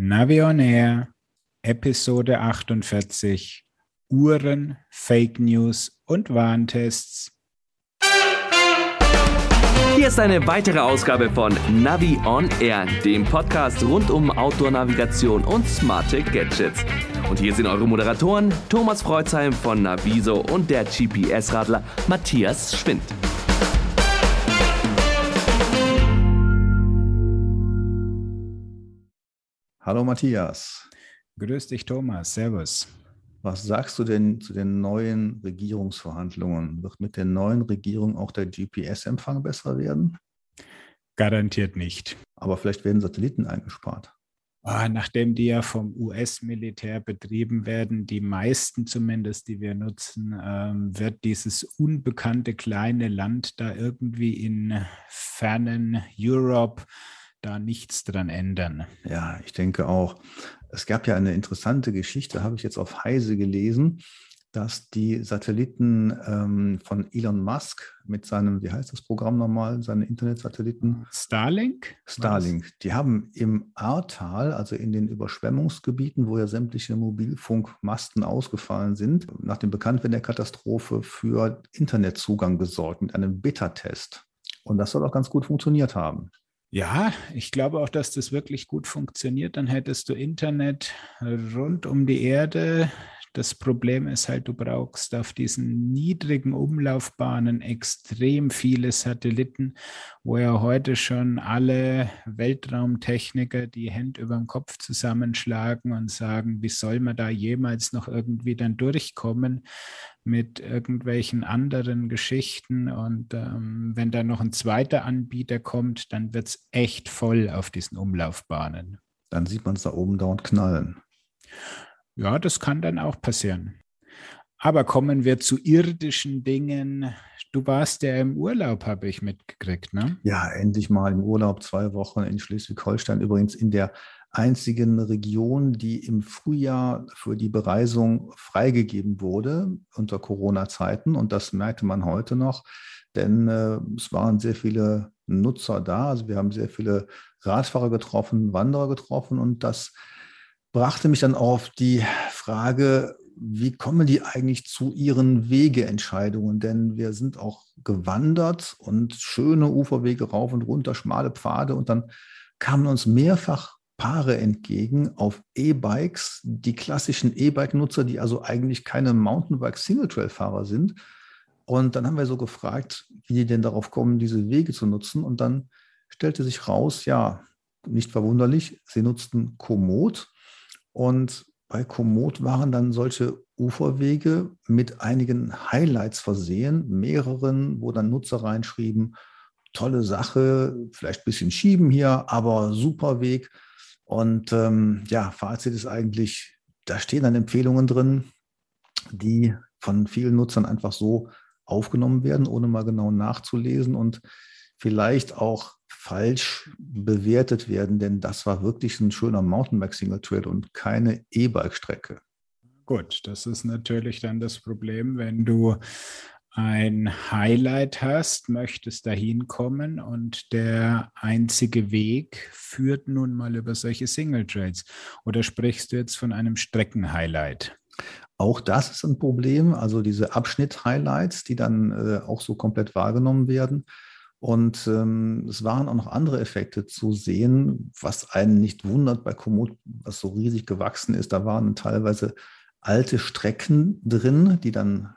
Navi on Air, Episode 48, Uhren, Fake News und Warntests. Hier ist eine weitere Ausgabe von Navi on Air, dem Podcast rund um Outdoor-Navigation und smarte Gadgets. Und hier sind eure Moderatoren Thomas Freuzheim von Naviso und der GPS-Radler Matthias Schwind. Hallo Matthias. Grüß dich, Thomas. Servus. Was sagst du denn zu den neuen Regierungsverhandlungen? Wird mit der neuen Regierung auch der GPS-Empfang besser werden? Garantiert nicht. Aber vielleicht werden Satelliten eingespart. Oh, nachdem die ja vom US-Militär betrieben werden, die meisten zumindest, die wir nutzen, ähm, wird dieses unbekannte kleine Land da irgendwie in fernen Europe da nichts dran ändern. Ja, ich denke auch. Es gab ja eine interessante Geschichte, habe ich jetzt auf Heise gelesen, dass die Satelliten ähm, von Elon Musk mit seinem, wie heißt das Programm nochmal, seine Internetsatelliten? Starlink? Starlink. Die haben im Ahrtal, also in den Überschwemmungsgebieten, wo ja sämtliche Mobilfunkmasten ausgefallen sind, nach dem Bekanntwerden der Katastrophe für Internetzugang gesorgt mit einem Beta-Test. Und das soll auch ganz gut funktioniert haben. Ja, ich glaube auch, dass das wirklich gut funktioniert. Dann hättest du Internet rund um die Erde. Das Problem ist halt, du brauchst auf diesen niedrigen Umlaufbahnen extrem viele Satelliten, wo ja heute schon alle Weltraumtechniker die Hände über dem Kopf zusammenschlagen und sagen, wie soll man da jemals noch irgendwie dann durchkommen? mit irgendwelchen anderen Geschichten. Und ähm, wenn da noch ein zweiter Anbieter kommt, dann wird es echt voll auf diesen Umlaufbahnen. Dann sieht man es da oben dauernd knallen. Ja, das kann dann auch passieren. Aber kommen wir zu irdischen Dingen. Du warst ja im Urlaub, habe ich mitgekriegt, ne? Ja, endlich mal im Urlaub, zwei Wochen in Schleswig-Holstein, übrigens in der einzigen Region, die im Frühjahr für die Bereisung freigegeben wurde unter Corona-Zeiten. Und das merkte man heute noch, denn äh, es waren sehr viele Nutzer da. Also wir haben sehr viele Radfahrer getroffen, Wanderer getroffen und das brachte mich dann auf die Frage, wie kommen die eigentlich zu ihren Wegeentscheidungen? Denn wir sind auch gewandert und schöne Uferwege rauf und runter, schmale Pfade und dann kamen uns mehrfach Paare entgegen auf E-Bikes, die klassischen E-Bike-Nutzer, die also eigentlich keine Mountainbike-Single-Trail-Fahrer sind. Und dann haben wir so gefragt, wie die denn darauf kommen, diese Wege zu nutzen. Und dann stellte sich raus, ja, nicht verwunderlich, sie nutzten Komoot. Und bei Komoot waren dann solche Uferwege mit einigen Highlights versehen, mehreren, wo dann Nutzer reinschrieben, tolle Sache, vielleicht ein bisschen schieben hier, aber super Weg. Und ähm, ja, Fazit ist eigentlich, da stehen dann Empfehlungen drin, die von vielen Nutzern einfach so aufgenommen werden, ohne mal genau nachzulesen und vielleicht auch falsch bewertet werden, denn das war wirklich ein schöner Mountainbike-Single Trail und keine E-Bike-Strecke. Gut, das ist natürlich dann das Problem, wenn du ein Highlight hast, möchtest dahin kommen und der einzige Weg führt nun mal über solche Single Trails. Oder sprichst du jetzt von einem Streckenhighlight? Auch das ist ein Problem, also diese Abschnitt-Highlights, die dann äh, auch so komplett wahrgenommen werden. Und ähm, es waren auch noch andere Effekte zu sehen, was einen nicht wundert bei Komoot, was so riesig gewachsen ist. Da waren teilweise alte Strecken drin, die dann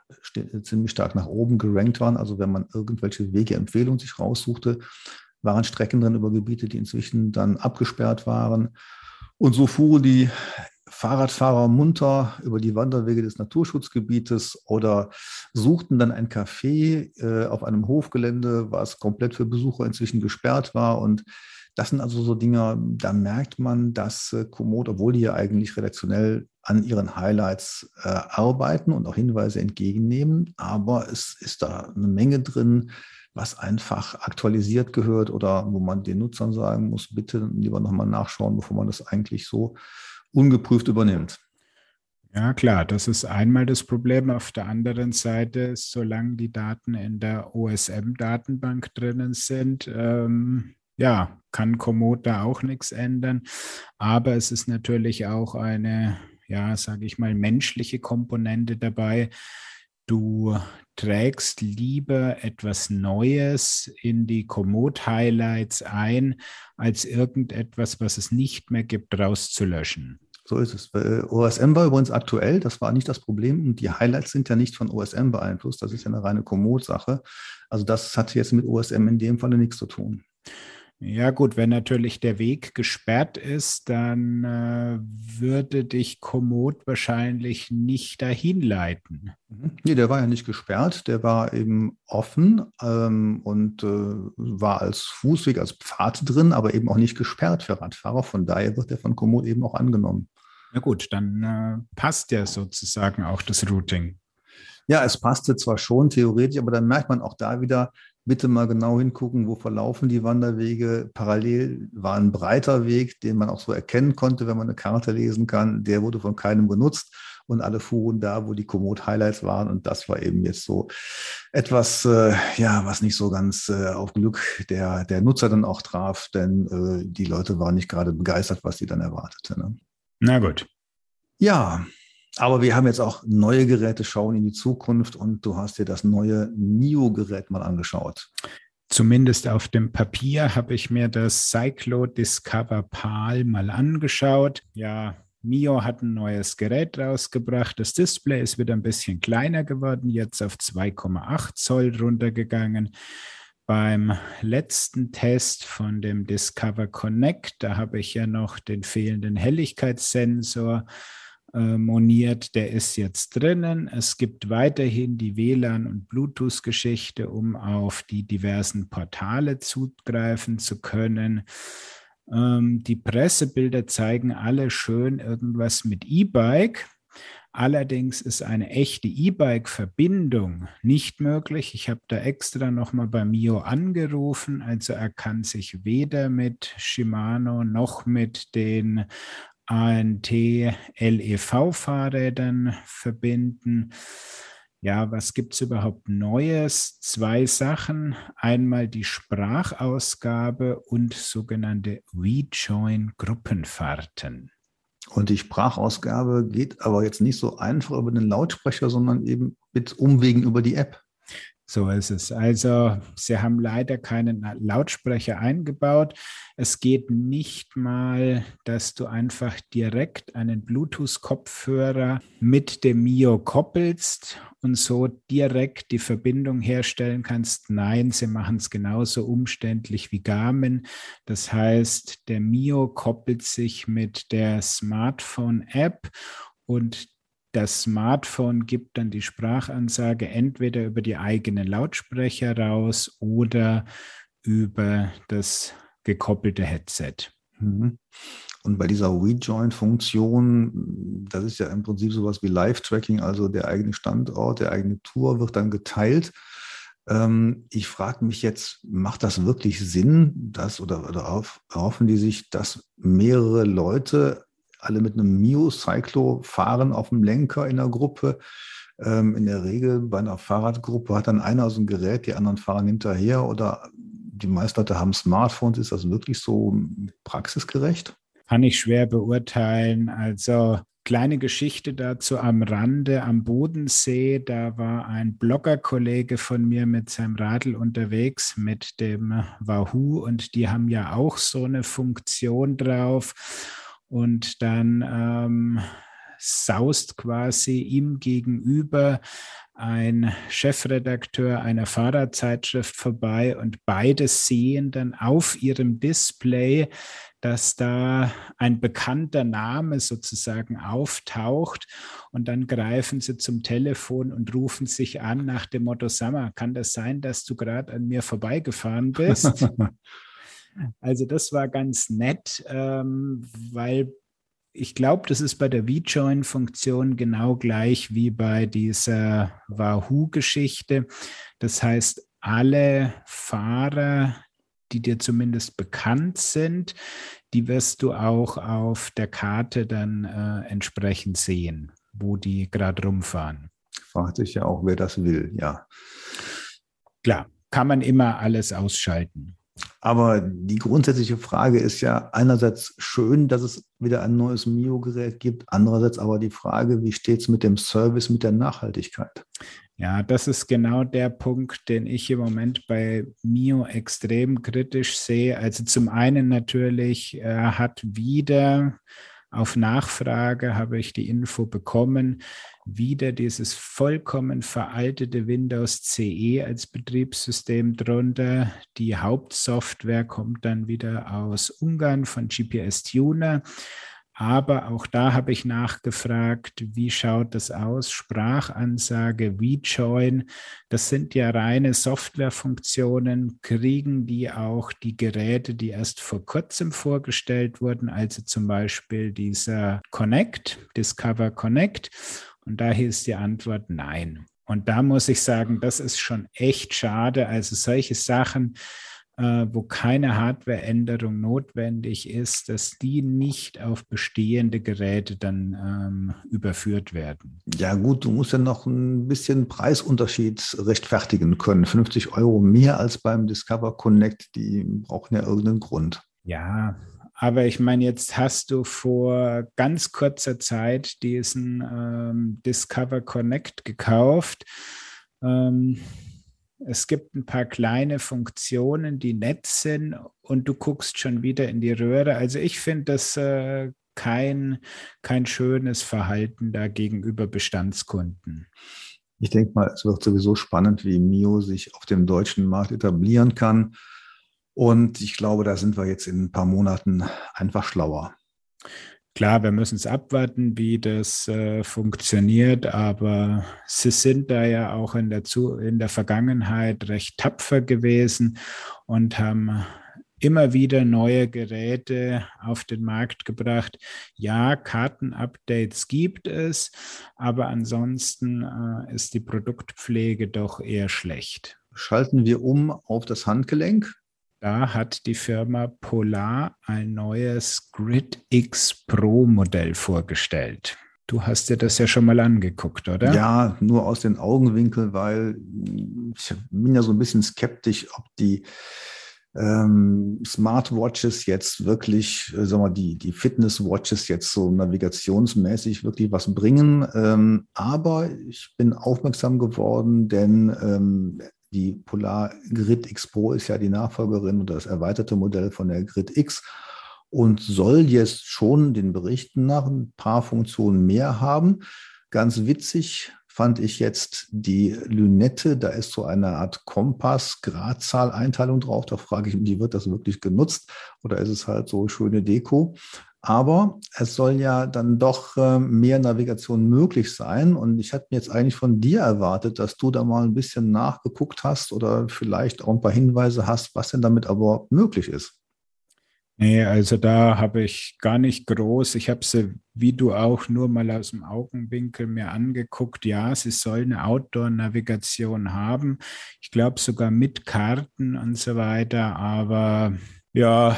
ziemlich stark nach oben gerankt waren. Also wenn man irgendwelche Wegeempfehlungen sich raussuchte, waren Strecken drin über Gebiete, die inzwischen dann abgesperrt waren. Und so fuhren die Fahrradfahrer munter über die Wanderwege des Naturschutzgebietes oder suchten dann ein Café äh, auf einem Hofgelände, was komplett für Besucher inzwischen gesperrt war. Und das sind also so Dinge, da merkt man, dass äh, Komoot, obwohl die ja eigentlich redaktionell an ihren Highlights äh, arbeiten und auch Hinweise entgegennehmen, aber es ist da eine Menge drin, was einfach aktualisiert gehört oder wo man den Nutzern sagen muss, bitte lieber nochmal nachschauen, bevor man das eigentlich so ungeprüft übernimmt. Ja, klar, das ist einmal das Problem. Auf der anderen Seite, solange die Daten in der OSM-Datenbank drinnen sind, ähm, ja, kann Komoot da auch nichts ändern. Aber es ist natürlich auch eine, ja, sage ich mal, menschliche Komponente dabei. Du trägst lieber etwas Neues in die Komoot-Highlights ein, als irgendetwas, was es nicht mehr gibt, rauszulöschen. So ist es. OSM war übrigens aktuell, das war nicht das Problem. Und die Highlights sind ja nicht von OSM beeinflusst, das ist ja eine reine Komoot-Sache. Also das hat jetzt mit OSM in dem Falle nichts zu tun. Ja gut, wenn natürlich der Weg gesperrt ist, dann äh, würde dich Komoot wahrscheinlich nicht dahin leiten. Mhm. Nee, der war ja nicht gesperrt, der war eben offen ähm, und äh, war als Fußweg, als Pfad drin, aber eben auch nicht gesperrt für Radfahrer. Von daher wird der von Komoot eben auch angenommen. Na gut, dann äh, passt ja sozusagen auch das Routing. Ja, es passte zwar schon theoretisch, aber dann merkt man auch da wieder, bitte mal genau hingucken, wo verlaufen die Wanderwege. Parallel war ein breiter Weg, den man auch so erkennen konnte, wenn man eine Karte lesen kann. Der wurde von keinem benutzt und alle fuhren da, wo die Komoot-Highlights waren. Und das war eben jetzt so etwas, äh, ja, was nicht so ganz äh, auf Glück der, der Nutzer dann auch traf, denn äh, die Leute waren nicht gerade begeistert, was sie dann erwartete. Ne? Na gut. Ja, aber wir haben jetzt auch neue Geräte, schauen in die Zukunft und du hast dir das neue NIO-Gerät mal angeschaut. Zumindest auf dem Papier habe ich mir das Cyclo Discover PAL mal angeschaut. Ja, Mio hat ein neues Gerät rausgebracht. Das Display ist wieder ein bisschen kleiner geworden, jetzt auf 2,8 Zoll runtergegangen. Beim letzten Test von dem Discover Connect, da habe ich ja noch den fehlenden Helligkeitssensor äh, moniert, der ist jetzt drinnen. Es gibt weiterhin die WLAN- und Bluetooth-Geschichte, um auf die diversen Portale zugreifen zu können. Ähm, die Pressebilder zeigen alle schön irgendwas mit E-Bike. Allerdings ist eine echte E-Bike-Verbindung nicht möglich. Ich habe da extra nochmal bei Mio angerufen. Also er kann sich weder mit Shimano noch mit den ANT-LEV-Fahrrädern verbinden. Ja, was gibt es überhaupt Neues? Zwei Sachen. Einmal die Sprachausgabe und sogenannte Rejoin-Gruppenfahrten. Und die Sprachausgabe geht aber jetzt nicht so einfach über den Lautsprecher, sondern eben mit Umwegen über die App. So ist es. Also sie haben leider keinen Lautsprecher eingebaut. Es geht nicht mal, dass du einfach direkt einen Bluetooth-Kopfhörer mit dem Mio koppelst und so direkt die Verbindung herstellen kannst. Nein, sie machen es genauso umständlich wie Garmin. Das heißt, der Mio koppelt sich mit der Smartphone-App und das Smartphone gibt dann die Sprachansage entweder über die eigenen Lautsprecher raus oder über das gekoppelte Headset. Mhm. Und bei dieser Rejoin-Funktion, das ist ja im Prinzip sowas wie Live-Tracking, also der eigene Standort, der eigene Tour wird dann geteilt. Ähm, ich frage mich jetzt, macht das wirklich Sinn, dass oder, oder erhoffen die sich, dass mehrere Leute alle mit einem Mio-Cyclo fahren auf dem Lenker in der Gruppe. Ähm, in der Regel bei einer Fahrradgruppe hat dann einer so ein Gerät, die anderen fahren hinterher oder die meisten Leute haben Smartphones. Ist das wirklich so praxisgerecht? Kann ich schwer beurteilen. Also kleine Geschichte dazu am Rande am Bodensee. Da war ein Bloggerkollege von mir mit seinem Radl unterwegs mit dem Wahoo und die haben ja auch so eine Funktion drauf und dann ähm, saust quasi ihm gegenüber ein Chefredakteur einer Fahrradzeitschrift vorbei und beide sehen dann auf ihrem Display, dass da ein bekannter Name sozusagen auftaucht und dann greifen sie zum Telefon und rufen sich an nach dem Motto, Sammer, kann das sein, dass du gerade an mir vorbeigefahren bist? Also das war ganz nett, ähm, weil ich glaube, das ist bei der V-Join-Funktion genau gleich wie bei dieser Wahoo-Geschichte. Das heißt, alle Fahrer, die dir zumindest bekannt sind, die wirst du auch auf der Karte dann äh, entsprechend sehen, wo die gerade rumfahren. Fragt sich ja auch, wer das will, ja. Klar, kann man immer alles ausschalten. Aber die grundsätzliche Frage ist ja einerseits schön, dass es wieder ein neues Mio-Gerät gibt, andererseits aber die Frage, wie steht es mit dem Service, mit der Nachhaltigkeit? Ja, das ist genau der Punkt, den ich im Moment bei Mio extrem kritisch sehe. Also zum einen natürlich, er hat wieder auf Nachfrage habe ich die Info bekommen, wieder dieses vollkommen veraltete Windows CE als Betriebssystem drunter. Die Hauptsoftware kommt dann wieder aus Ungarn von GPS Tuner. Aber auch da habe ich nachgefragt, wie schaut das aus? Sprachansage, Rejoin, das sind ja reine Softwarefunktionen. Kriegen die auch die Geräte, die erst vor kurzem vorgestellt wurden, also zum Beispiel dieser Connect, Discover Connect? Und da hieß die Antwort nein. Und da muss ich sagen, das ist schon echt schade. Also solche Sachen, äh, wo keine Hardwareänderung notwendig ist, dass die nicht auf bestehende Geräte dann ähm, überführt werden. Ja gut, du musst ja noch ein bisschen Preisunterschied rechtfertigen können. 50 Euro mehr als beim Discover Connect, die brauchen ja irgendeinen Grund. Ja, aber ich meine, jetzt hast du vor ganz kurzer Zeit diesen ähm, Discover Connect gekauft. Ähm, es gibt ein paar kleine Funktionen, die nett sind und du guckst schon wieder in die Röhre. Also ich finde das äh, kein, kein schönes Verhalten da gegenüber Bestandskunden. Ich denke mal, es wird sowieso spannend, wie Mio sich auf dem deutschen Markt etablieren kann. Und ich glaube, da sind wir jetzt in ein paar Monaten einfach schlauer. Klar, wir müssen es abwarten, wie das äh, funktioniert, aber sie sind da ja auch in der, Zu in der Vergangenheit recht tapfer gewesen und haben immer wieder neue Geräte auf den Markt gebracht. Ja, Kartenupdates gibt es, aber ansonsten äh, ist die Produktpflege doch eher schlecht. Schalten wir um auf das Handgelenk. Da hat die Firma Polar ein neues Grid X Pro Modell vorgestellt. Du hast dir das ja schon mal angeguckt, oder? Ja, nur aus den Augenwinkeln, weil ich bin ja so ein bisschen skeptisch, ob die ähm, Smartwatches jetzt wirklich, äh, sagen wir, die, die Fitnesswatches jetzt so navigationsmäßig wirklich was bringen. Ähm, aber ich bin aufmerksam geworden, denn ähm, die Polar Grid X Pro ist ja die Nachfolgerin oder das erweiterte Modell von der Grid X und soll jetzt schon den Berichten nach ein paar Funktionen mehr haben. Ganz witzig fand ich jetzt die Lünette. Da ist so eine Art Kompass, Gradzahl-Einteilung drauf. Da frage ich mich, wird das wirklich genutzt oder ist es halt so schöne Deko? Aber es soll ja dann doch äh, mehr Navigation möglich sein. Und ich hatte mir jetzt eigentlich von dir erwartet, dass du da mal ein bisschen nachgeguckt hast oder vielleicht auch ein paar Hinweise hast, was denn damit aber möglich ist. Nee, also da habe ich gar nicht groß. Ich habe sie, wie du auch, nur mal aus dem Augenwinkel mir angeguckt. Ja, sie soll eine Outdoor-Navigation haben. Ich glaube sogar mit Karten und so weiter. Aber ja,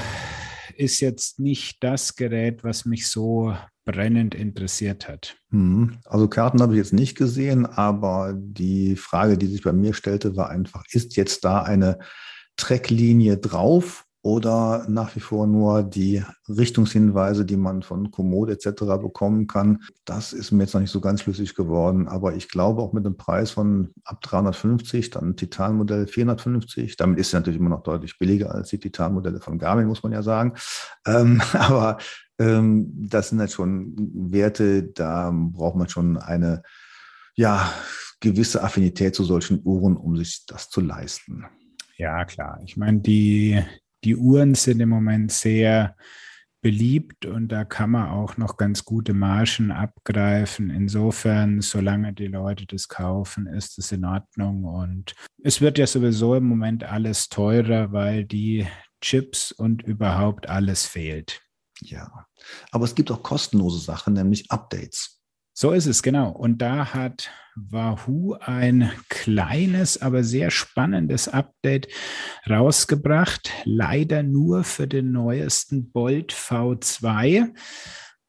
ist jetzt nicht das Gerät, was mich so brennend interessiert hat. Hm. Also Karten habe ich jetzt nicht gesehen, aber die Frage, die sich bei mir stellte, war einfach, ist jetzt da eine Tracklinie drauf oder nach wie vor nur die Richtungshinweise, die man von Komoot etc. bekommen kann. Das ist mir jetzt noch nicht so ganz schlüssig geworden, aber ich glaube auch mit einem Preis von ab 350, dann Titanmodell 450. Damit ist es natürlich immer noch deutlich billiger als die Titanmodelle von Garmin, muss man ja sagen. Ähm, aber ähm, das sind halt schon Werte, da braucht man schon eine ja, gewisse Affinität zu solchen Uhren, um sich das zu leisten. Ja, klar. Ich meine, die, die Uhren sind im Moment sehr beliebt und da kann man auch noch ganz gute Margen abgreifen. Insofern, solange die Leute das kaufen, ist es in Ordnung. Und es wird ja sowieso im Moment alles teurer, weil die Chips und überhaupt alles fehlt. Ja, aber es gibt auch kostenlose Sachen, nämlich Updates. So ist es, genau. Und da hat Wahoo ein kleines, aber sehr spannendes Update rausgebracht. Leider nur für den neuesten Bolt V2.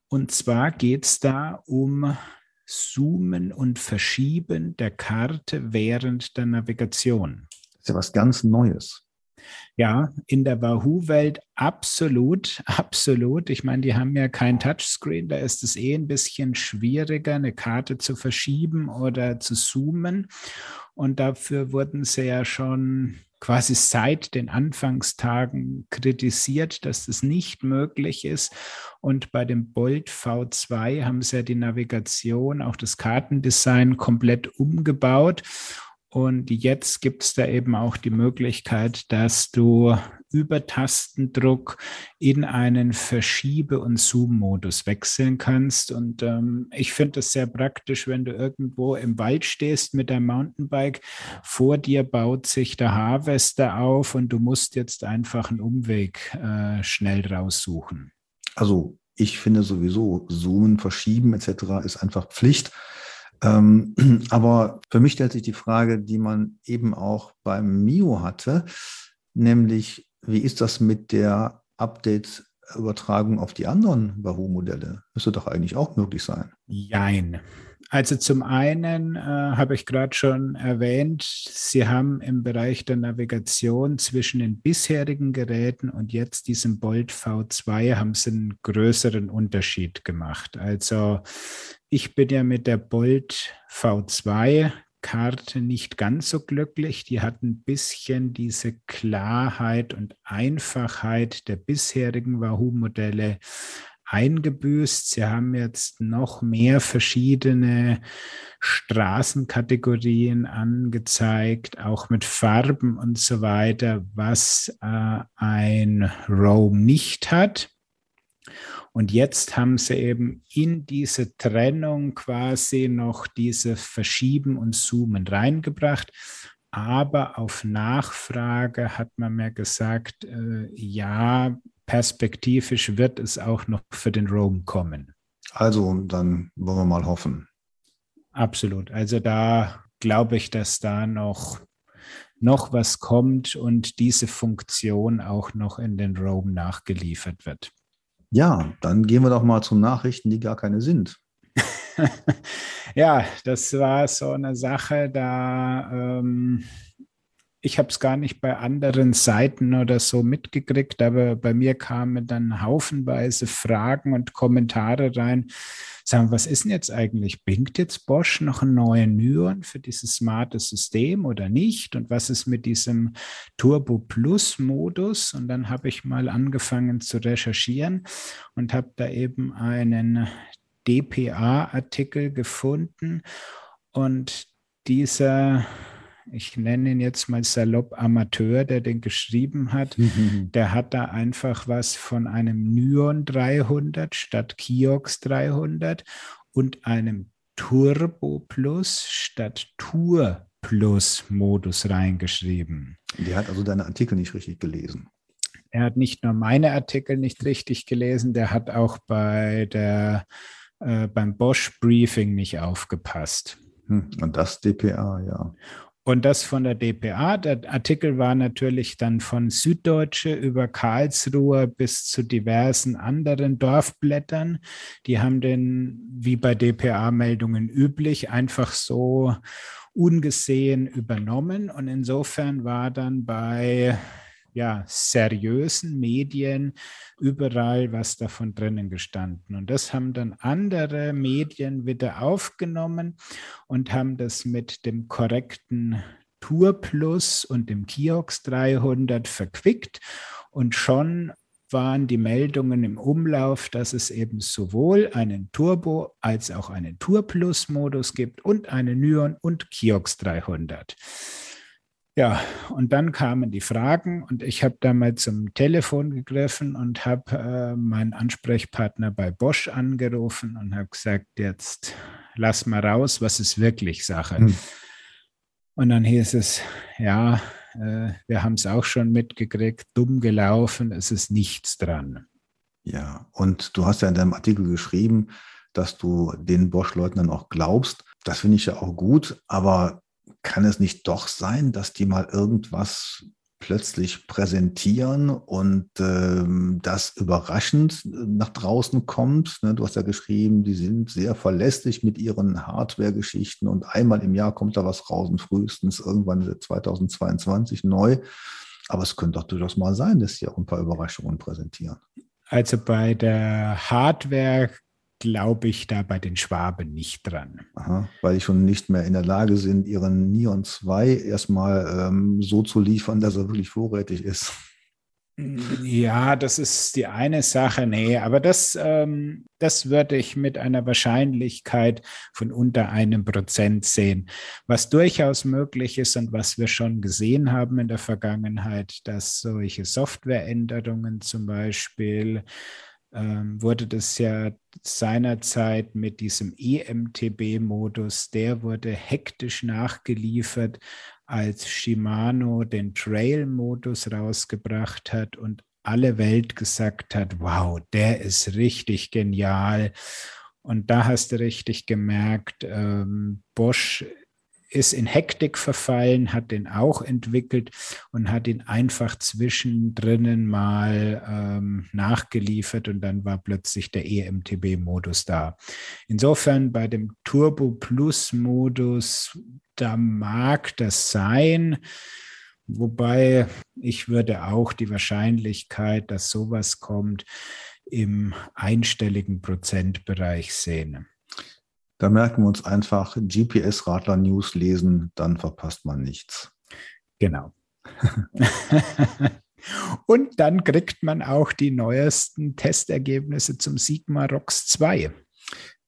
Und zwar geht es da um Zoomen und Verschieben der Karte während der Navigation. Das ist ja was ganz Neues. Ja, in der Wahoo-Welt absolut, absolut. Ich meine, die haben ja kein Touchscreen, da ist es eh ein bisschen schwieriger, eine Karte zu verschieben oder zu zoomen. Und dafür wurden sie ja schon quasi seit den Anfangstagen kritisiert, dass das nicht möglich ist. Und bei dem Bolt V2 haben sie ja die Navigation, auch das Kartendesign komplett umgebaut. Und jetzt gibt es da eben auch die Möglichkeit, dass du über Tastendruck in einen Verschiebe- und Zoom-Modus wechseln kannst. Und ähm, ich finde es sehr praktisch, wenn du irgendwo im Wald stehst mit deinem Mountainbike. Vor dir baut sich der Harvester auf und du musst jetzt einfach einen Umweg äh, schnell raussuchen. Also ich finde sowieso, Zoomen, Verschieben etc. ist einfach Pflicht. Ähm, aber für mich stellt sich die Frage, die man eben auch beim Mio hatte, nämlich wie ist das mit der Update-Übertragung auf die anderen Wahoo-Modelle? Müsste doch eigentlich auch möglich sein. Jein. Also zum einen äh, habe ich gerade schon erwähnt, Sie haben im Bereich der Navigation zwischen den bisherigen Geräten und jetzt diesem Bolt V2 haben Sie einen größeren Unterschied gemacht. Also ich bin ja mit der Bolt V2 Karte nicht ganz so glücklich. Die hat ein bisschen diese Klarheit und Einfachheit der bisherigen Wahoo-Modelle eingebüßt. Sie haben jetzt noch mehr verschiedene Straßenkategorien angezeigt, auch mit Farben und so weiter, was äh, ein Roam nicht hat. Und jetzt haben sie eben in diese Trennung quasi noch diese Verschieben und Zoomen reingebracht. Aber auf Nachfrage hat man mir gesagt, äh, ja, perspektivisch wird es auch noch für den Rome kommen. Also, dann wollen wir mal hoffen. Absolut. Also da glaube ich, dass da noch, noch was kommt und diese Funktion auch noch in den Rome nachgeliefert wird. Ja, dann gehen wir doch mal zu Nachrichten, die gar keine sind. ja, das war so eine Sache, da ähm, ich habe es gar nicht bei anderen Seiten oder so mitgekriegt, aber bei mir kamen dann haufenweise Fragen und Kommentare rein. Sagen, was ist denn jetzt eigentlich? Bringt jetzt Bosch noch einen neuen Nyon für dieses smarte System oder nicht? Und was ist mit diesem Turbo Plus Modus? Und dann habe ich mal angefangen zu recherchieren und habe da eben einen DPA-Artikel gefunden. Und dieser ich nenne ihn jetzt mal salopp Amateur, der den geschrieben hat, mhm. der hat da einfach was von einem Nyon 300 statt Kiox 300 und einem Turbo Plus statt Tour Plus Modus reingeschrieben. Der hat also deine Artikel nicht richtig gelesen. Er hat nicht nur meine Artikel nicht richtig gelesen, der hat auch bei der, äh, beim Bosch Briefing nicht aufgepasst. Hm, und das DPA, ja. Und das von der DPA. Der Artikel war natürlich dann von Süddeutsche über Karlsruhe bis zu diversen anderen Dorfblättern. Die haben den, wie bei DPA-Meldungen üblich, einfach so ungesehen übernommen. Und insofern war dann bei ja, seriösen Medien überall was davon drinnen gestanden. Und das haben dann andere Medien wieder aufgenommen und haben das mit dem korrekten Tour Plus und dem Kiox 300 verquickt. Und schon waren die Meldungen im Umlauf, dass es eben sowohl einen Turbo als auch einen Tour Plus Modus gibt und einen Nyon und Kiox 300. Ja, und dann kamen die Fragen und ich habe da mal zum Telefon gegriffen und habe äh, meinen Ansprechpartner bei Bosch angerufen und habe gesagt, jetzt lass mal raus, was ist wirklich Sache. Hm. Und dann hieß es, ja, äh, wir haben es auch schon mitgekriegt, dumm gelaufen, es ist nichts dran. Ja, und du hast ja in deinem Artikel geschrieben, dass du den Bosch-Leuten dann auch glaubst. Das finde ich ja auch gut, aber kann es nicht doch sein, dass die mal irgendwas plötzlich präsentieren und ähm, das überraschend nach draußen kommt. Ne, du hast ja geschrieben, die sind sehr verlässlich mit ihren Hardware-Geschichten und einmal im Jahr kommt da was raus und frühestens irgendwann 2022 neu. Aber es könnte doch durchaus mal sein, dass sie auch ein paar Überraschungen präsentieren. Also bei der Hardware glaube ich da bei den Schwaben nicht dran. Aha, weil die schon nicht mehr in der Lage sind, ihren Neon 2 erstmal ähm, so zu liefern, dass er wirklich vorrätig ist. Ja, das ist die eine Sache. Nee, aber das, ähm, das würde ich mit einer Wahrscheinlichkeit von unter einem Prozent sehen. Was durchaus möglich ist und was wir schon gesehen haben in der Vergangenheit, dass solche Softwareänderungen zum Beispiel ähm, wurde das ja seinerzeit mit diesem EMTB-Modus, der wurde hektisch nachgeliefert, als Shimano den Trail-Modus rausgebracht hat und alle Welt gesagt hat, wow, der ist richtig genial. Und da hast du richtig gemerkt, ähm, Bosch ist in Hektik verfallen, hat den auch entwickelt und hat ihn einfach zwischendrin mal ähm, nachgeliefert und dann war plötzlich der EMTB-Modus da. Insofern bei dem Turbo Plus-Modus, da mag das sein. Wobei ich würde auch die Wahrscheinlichkeit, dass sowas kommt, im einstelligen Prozentbereich sehen. Da merken wir uns einfach GPS-Radler-News lesen, dann verpasst man nichts. Genau. Und dann kriegt man auch die neuesten Testergebnisse zum Sigma ROX 2.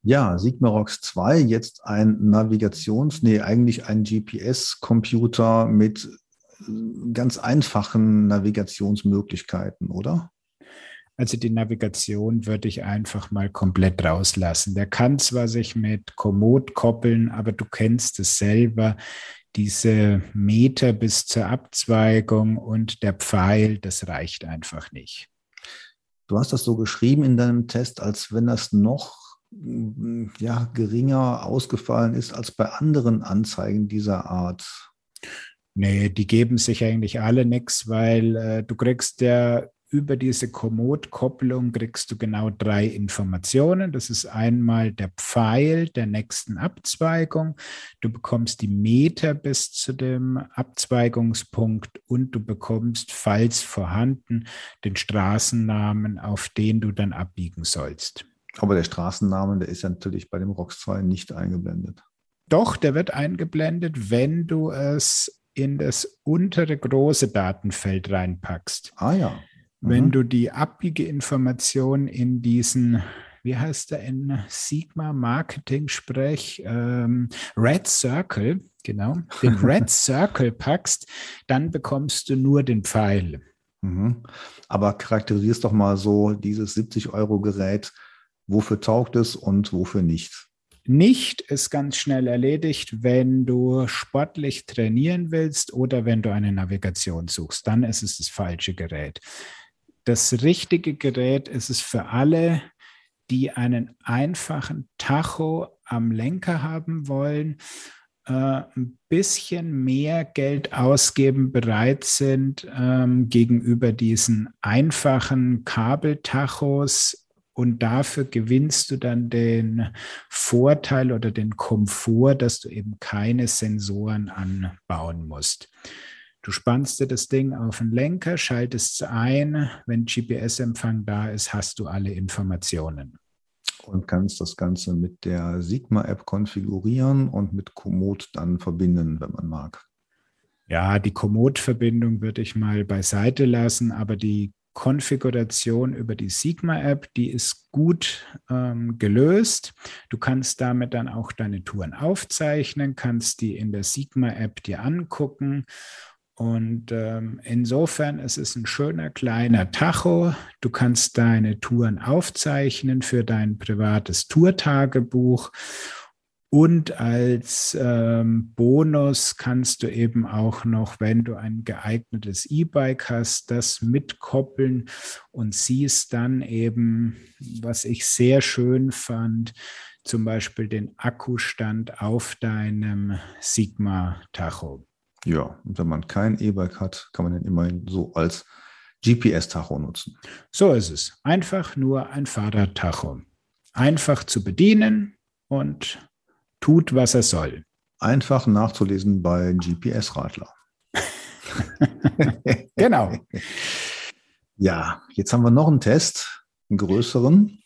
Ja, Sigma ROX 2, jetzt ein Navigations-, nee, eigentlich ein GPS-Computer mit ganz einfachen Navigationsmöglichkeiten, oder? Also die Navigation würde ich einfach mal komplett rauslassen. Der kann zwar sich mit Komoot koppeln, aber du kennst es selber. Diese Meter bis zur Abzweigung und der Pfeil, das reicht einfach nicht. Du hast das so geschrieben in deinem Test, als wenn das noch ja, geringer ausgefallen ist als bei anderen Anzeigen dieser Art. Nee, die geben sich eigentlich alle nichts, weil äh, du kriegst ja über diese Komoot-Kopplung kriegst du genau drei Informationen. Das ist einmal der Pfeil der nächsten Abzweigung. Du bekommst die Meter bis zu dem Abzweigungspunkt und du bekommst, falls vorhanden, den Straßennamen, auf den du dann abbiegen sollst. Aber der Straßennamen, der ist ja natürlich bei dem ROX 2 nicht eingeblendet. Doch, der wird eingeblendet, wenn du es in das untere große Datenfeld reinpackst. Ah ja. Wenn mhm. du die Abbiegeinformation in diesen, wie heißt der in Sigma Marketing Sprech, ähm, Red Circle, genau, den Red Circle packst, dann bekommst du nur den Pfeil. Mhm. Aber charakterisierst doch mal so dieses 70 Euro Gerät, wofür taugt es und wofür nicht? Nicht ist ganz schnell erledigt, wenn du sportlich trainieren willst oder wenn du eine Navigation suchst. Dann ist es das falsche Gerät. Das richtige Gerät ist es für alle, die einen einfachen Tacho am Lenker haben wollen, äh, ein bisschen mehr Geld ausgeben bereit sind ähm, gegenüber diesen einfachen Kabeltachos und dafür gewinnst du dann den Vorteil oder den Komfort, dass du eben keine Sensoren anbauen musst. Du spannst dir das Ding auf den Lenker, schaltest es ein. Wenn GPS-Empfang da ist, hast du alle Informationen. Und kannst das Ganze mit der Sigma-App konfigurieren und mit Komoot dann verbinden, wenn man mag. Ja, die Komoot-Verbindung würde ich mal beiseite lassen, aber die Konfiguration über die Sigma-App, die ist gut ähm, gelöst. Du kannst damit dann auch deine Touren aufzeichnen, kannst die in der Sigma-App dir angucken und ähm, insofern ist es ein schöner kleiner Tacho. Du kannst deine Touren aufzeichnen für dein privates Tourtagebuch. Und als ähm, Bonus kannst du eben auch noch, wenn du ein geeignetes E-Bike hast, das mitkoppeln und siehst dann eben, was ich sehr schön fand, zum Beispiel den Akkustand auf deinem Sigma-Tacho. Ja, und wenn man kein E-Bike hat, kann man den immerhin so als GPS-Tacho nutzen. So ist es. Einfach nur ein Fahrradtacho. Einfach zu bedienen und tut, was er soll. Einfach nachzulesen bei GPS-Radler. genau. Ja, jetzt haben wir noch einen Test, einen größeren.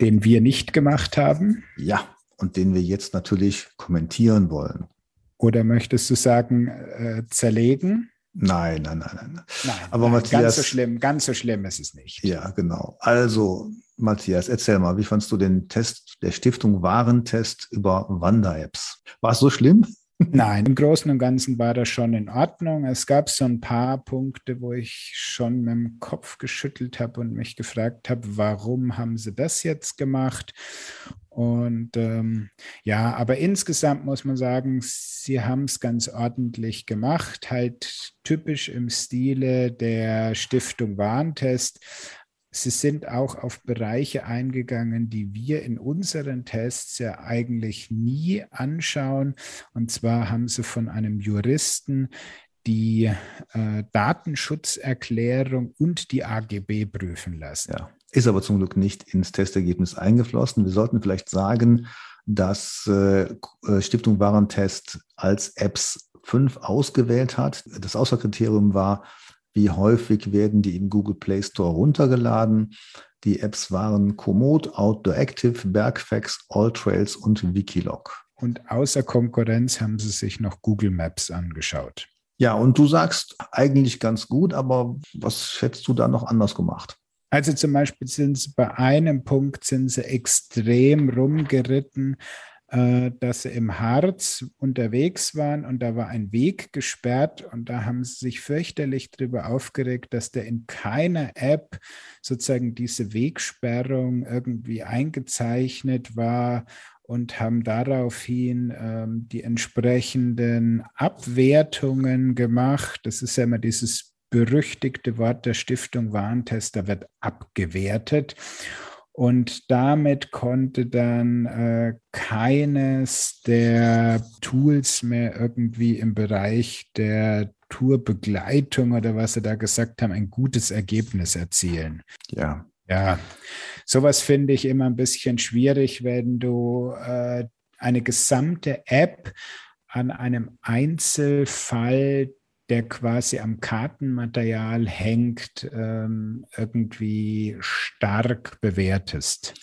Den wir nicht gemacht haben. Ja, und den wir jetzt natürlich kommentieren wollen. Oder möchtest du sagen, äh, zerlegen? Nein, nein, nein, nein. Nein, Aber nein, Matthias, ganz so schlimm, ganz so schlimm ist es nicht. Ja, genau. Also, Matthias, erzähl mal, wie fandst du den Test der Stiftung Warentest über Wander-Apps? War es so schlimm? Nein, im Großen und Ganzen war das schon in Ordnung. Es gab so ein paar Punkte, wo ich schon mit dem Kopf geschüttelt habe und mich gefragt habe, warum haben sie das jetzt gemacht? Und ähm, ja, aber insgesamt muss man sagen, sie haben es ganz ordentlich gemacht, halt typisch im Stile der Stiftung Warntest. Sie sind auch auf Bereiche eingegangen, die wir in unseren Tests ja eigentlich nie anschauen. Und zwar haben sie von einem Juristen die äh, Datenschutzerklärung und die AGB prüfen lassen. Ja, ist aber zum Glück nicht ins Testergebnis eingeflossen. Wir sollten vielleicht sagen, dass äh, äh Stiftung Warentest als Apps fünf ausgewählt hat. Das Auswahlkriterium war, wie häufig werden die im Google Play Store runtergeladen. Die Apps waren Komoot, Outdoor Active, Bergfax, Alltrails und Wikilog. Und außer Konkurrenz haben sie sich noch Google Maps angeschaut. Ja, und du sagst eigentlich ganz gut, aber was hättest du da noch anders gemacht? Also zum Beispiel sind sie bei einem Punkt sind sie extrem rumgeritten, dass sie im Harz unterwegs waren und da war ein Weg gesperrt und da haben sie sich fürchterlich darüber aufgeregt, dass der in keiner App sozusagen diese Wegsperrung irgendwie eingezeichnet war und haben daraufhin ähm, die entsprechenden Abwertungen gemacht. Das ist ja immer dieses berüchtigte Wort der Stiftung Warntester wird abgewertet. Und damit konnte dann äh, keines der Tools mehr irgendwie im Bereich der Tourbegleitung oder was sie da gesagt haben, ein gutes Ergebnis erzielen. Ja. Ja, sowas finde ich immer ein bisschen schwierig, wenn du äh, eine gesamte App an einem Einzelfall der quasi am Kartenmaterial hängt, ähm, irgendwie stark bewertest.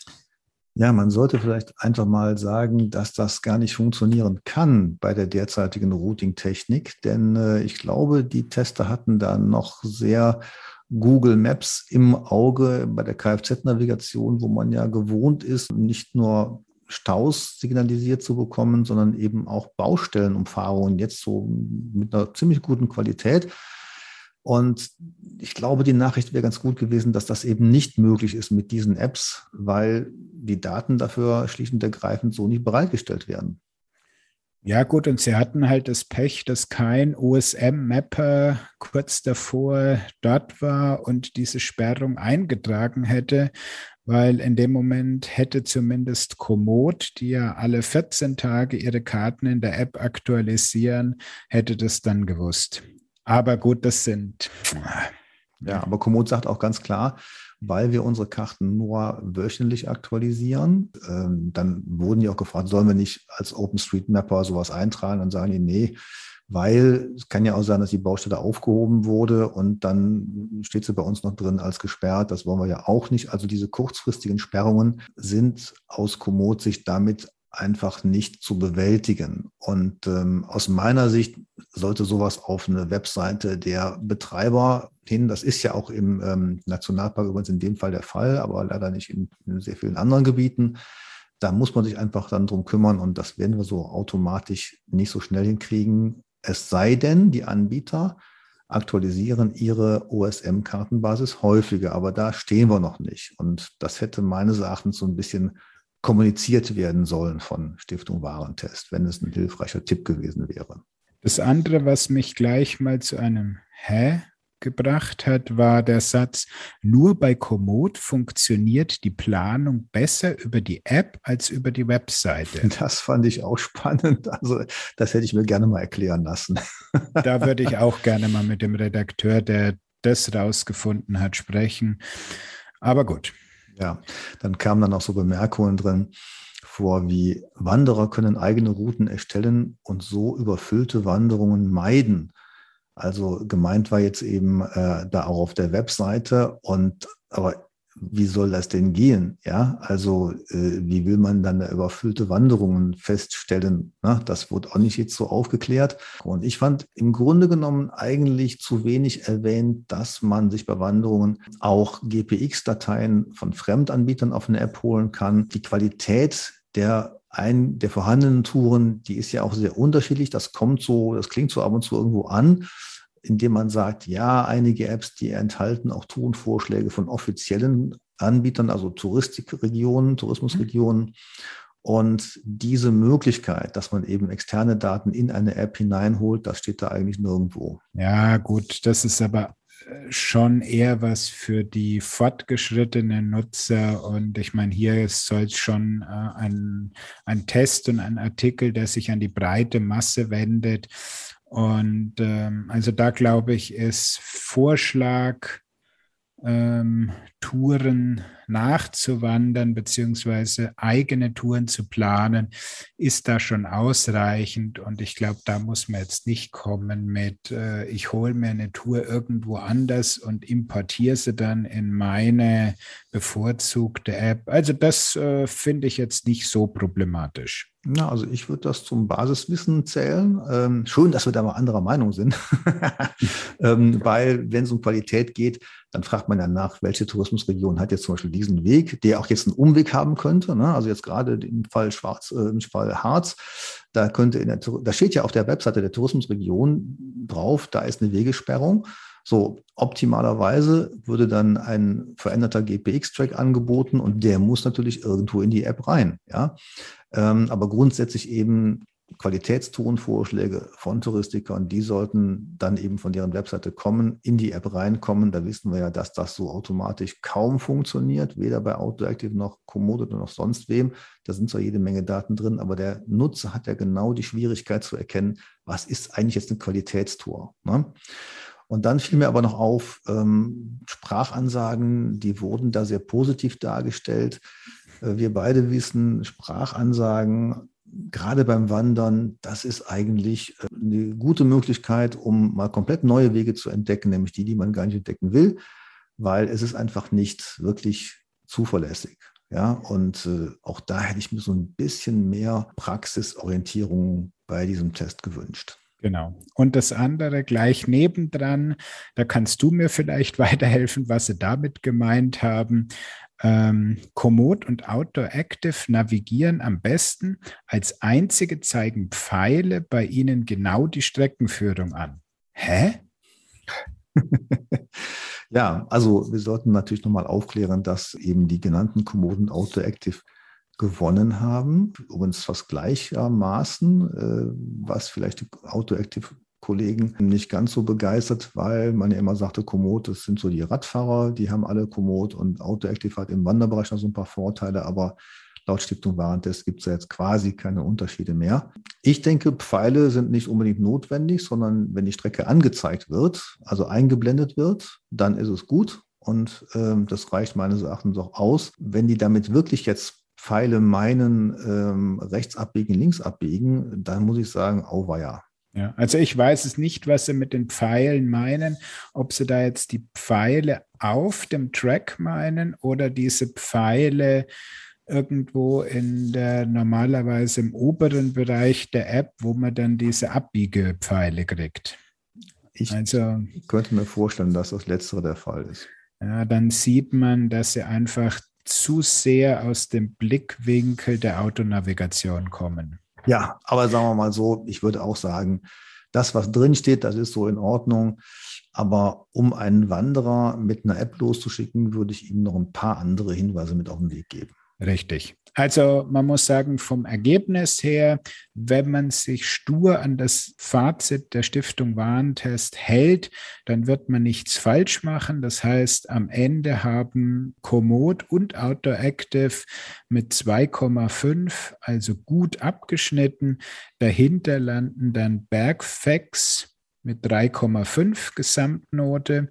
Ja, man sollte vielleicht einfach mal sagen, dass das gar nicht funktionieren kann bei der derzeitigen Routing-Technik, denn äh, ich glaube, die Tester hatten da noch sehr Google Maps im Auge bei der Kfz-Navigation, wo man ja gewohnt ist, nicht nur Staus signalisiert zu bekommen, sondern eben auch Baustellenumfahrungen jetzt so mit einer ziemlich guten Qualität. Und ich glaube, die Nachricht wäre ganz gut gewesen, dass das eben nicht möglich ist mit diesen Apps, weil die Daten dafür schlicht und ergreifend so nicht bereitgestellt werden. Ja, gut, und sie hatten halt das Pech, dass kein OSM-Mapper kurz davor dort war und diese Sperrung eingetragen hätte weil in dem Moment hätte zumindest Komoot, die ja alle 14 Tage ihre Karten in der App aktualisieren, hätte das dann gewusst. Aber gut, das sind. Ja, aber Komoot sagt auch ganz klar, weil wir unsere Karten nur wöchentlich aktualisieren. Ähm, dann wurden die auch gefragt, sollen wir nicht als OpenStreetMapper sowas eintragen? Dann sagen die, nee, weil es kann ja auch sein, dass die Baustelle aufgehoben wurde und dann steht sie bei uns noch drin als gesperrt. Das wollen wir ja auch nicht. Also diese kurzfristigen Sperrungen sind aus Komoot-Sicht damit einfach nicht zu bewältigen. Und ähm, aus meiner Sicht sollte sowas auf eine Webseite der Betreiber hin, das ist ja auch im ähm, Nationalpark übrigens in dem Fall der Fall, aber leider nicht in, in sehr vielen anderen Gebieten, da muss man sich einfach dann drum kümmern und das werden wir so automatisch nicht so schnell hinkriegen. Es sei denn, die Anbieter aktualisieren ihre OSM-Kartenbasis häufiger, aber da stehen wir noch nicht. Und das hätte meines Erachtens so ein bisschen kommuniziert werden sollen von Stiftung Warentest, wenn es ein hilfreicher Tipp gewesen wäre. Das andere, was mich gleich mal zu einem Hä gebracht hat, war der Satz, nur bei Komoot funktioniert die Planung besser über die App als über die Webseite. Das fand ich auch spannend. Also das hätte ich mir gerne mal erklären lassen. Da würde ich auch gerne mal mit dem Redakteur, der das rausgefunden hat, sprechen. Aber gut. Ja, dann kamen dann auch so Bemerkungen drin vor, wie Wanderer können eigene Routen erstellen und so überfüllte Wanderungen meiden Also gemeint war jetzt eben äh, da auch auf der Webseite und aber wie soll das denn gehen? Ja, also äh, wie will man dann überfüllte Wanderungen feststellen? Na, das wurde auch nicht jetzt so aufgeklärt. Und ich fand im Grunde genommen eigentlich zu wenig erwähnt, dass man sich bei Wanderungen auch GPX-Dateien von Fremdanbietern auf eine App holen kann. Die Qualität der ein der vorhandenen Touren, die ist ja auch sehr unterschiedlich. Das kommt so, das klingt so ab und zu irgendwo an indem man sagt, ja, einige Apps, die enthalten auch Tourenvorschläge von offiziellen Anbietern, also Touristikregionen, Tourismusregionen. Und diese Möglichkeit, dass man eben externe Daten in eine App hineinholt, das steht da eigentlich nirgendwo. Ja, gut, das ist aber äh, schon eher was für die fortgeschrittenen Nutzer. Und ich meine, hier soll es schon äh, ein, ein Test und ein Artikel, der sich an die breite Masse wendet. Und ähm, also da glaube ich, ist Vorschlag, ähm, Touren nachzuwandern beziehungsweise eigene Touren zu planen, ist da schon ausreichend. Und ich glaube, da muss man jetzt nicht kommen mit, äh, ich hole mir eine Tour irgendwo anders und importiere sie dann in meine bevorzugte App. Also das äh, finde ich jetzt nicht so problematisch. Na, also ich würde das zum Basiswissen zählen. Ähm, schön, dass wir da mal anderer Meinung sind. ähm, weil wenn es um Qualität geht, dann fragt man ja nach, welche Tourismusregion hat jetzt zum Beispiel diesen Weg, der auch jetzt einen Umweg haben könnte. Ne? Also jetzt gerade im Fall Schwarz, äh, im Fall Harz, da könnte in der, da steht ja auf der Webseite der Tourismusregion drauf, da ist eine Wegesperrung. So, optimalerweise würde dann ein veränderter GPX-Track angeboten und der muss natürlich irgendwo in die App rein. Ja? Ähm, aber grundsätzlich eben Qualitätstonvorschläge von Touristikern, die sollten dann eben von deren Webseite kommen, in die App reinkommen. Da wissen wir ja, dass das so automatisch kaum funktioniert, weder bei Autoactive noch Komodo noch sonst wem. Da sind zwar jede Menge Daten drin, aber der Nutzer hat ja genau die Schwierigkeit zu erkennen, was ist eigentlich jetzt eine Qualitätstour. Ne? Und dann fiel mir aber noch auf, ähm, Sprachansagen, die wurden da sehr positiv dargestellt. Äh, wir beide wissen, Sprachansagen, gerade beim Wandern, das ist eigentlich äh, eine gute Möglichkeit, um mal komplett neue Wege zu entdecken, nämlich die, die man gar nicht entdecken will, weil es ist einfach nicht wirklich zuverlässig. Ja, und äh, auch da hätte ich mir so ein bisschen mehr Praxisorientierung bei diesem Test gewünscht. Genau. Und das andere gleich nebendran, da kannst du mir vielleicht weiterhelfen, was sie damit gemeint haben. Ähm, Komoot und Outdoor Active navigieren am besten. Als einzige zeigen Pfeile bei ihnen genau die Streckenführung an. Hä? ja, also wir sollten natürlich nochmal aufklären, dass eben die genannten Komoot und Outdoor Active gewonnen haben. Übrigens fast gleichermaßen, äh, was vielleicht die Autoactive-Kollegen nicht ganz so begeistert, weil man ja immer sagte, Komoot, das sind so die Radfahrer, die haben alle Komoot und Autoactive hat im Wanderbereich noch so ein paar Vorteile, aber laut Stiftung Warentest gibt es ja jetzt quasi keine Unterschiede mehr. Ich denke, Pfeile sind nicht unbedingt notwendig, sondern wenn die Strecke angezeigt wird, also eingeblendet wird, dann ist es gut. Und ähm, das reicht meines Erachtens auch aus. Wenn die damit wirklich jetzt Pfeile meinen, ähm, rechts abbiegen, links abbiegen, dann muss ich sagen, auweia. Ja, also ich weiß es nicht, was sie mit den Pfeilen meinen, ob sie da jetzt die Pfeile auf dem Track meinen oder diese Pfeile irgendwo in der normalerweise im oberen Bereich der App, wo man dann diese Abbiegepfeile kriegt. Ich also, könnte mir vorstellen, dass das letztere der Fall ist. Ja, dann sieht man, dass sie einfach zu sehr aus dem Blickwinkel der Autonavigation kommen. Ja, aber sagen wir mal so, ich würde auch sagen, das, was drin steht, das ist so in Ordnung. Aber um einen Wanderer mit einer App loszuschicken, würde ich ihm noch ein paar andere Hinweise mit auf den Weg geben. Richtig. Also man muss sagen, vom Ergebnis her, wenn man sich stur an das Fazit der Stiftung Warentest hält, dann wird man nichts falsch machen. Das heißt, am Ende haben Komoot und Outdoor Active mit 2,5, also gut abgeschnitten. Dahinter landen dann Bergfax mit 3,5 Gesamtnote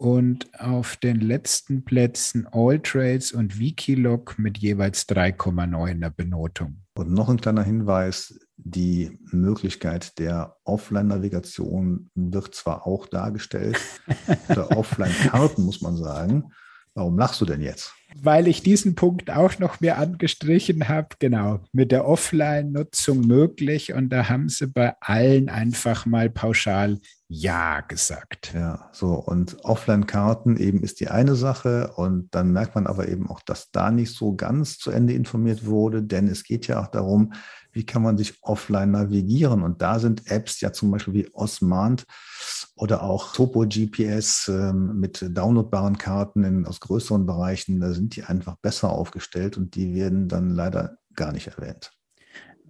und auf den letzten Plätzen All Trails und Wikilog mit jeweils 3,9er Benotung. Und noch ein kleiner Hinweis, die Möglichkeit der Offline-Navigation wird zwar auch dargestellt, oder Offline-Karten muss man sagen. Warum lachst du denn jetzt? Weil ich diesen Punkt auch noch mir angestrichen habe, genau, mit der Offline-Nutzung möglich. Und da haben sie bei allen einfach mal pauschal Ja gesagt. Ja, so. Und Offline-Karten eben ist die eine Sache. Und dann merkt man aber eben auch, dass da nicht so ganz zu Ende informiert wurde, denn es geht ja auch darum, wie kann man sich offline navigieren. Und da sind Apps ja zum Beispiel wie Osmant oder auch Topo GPS ähm, mit downloadbaren Karten in, aus größeren Bereichen. Da sind die einfach besser aufgestellt und die werden dann leider gar nicht erwähnt.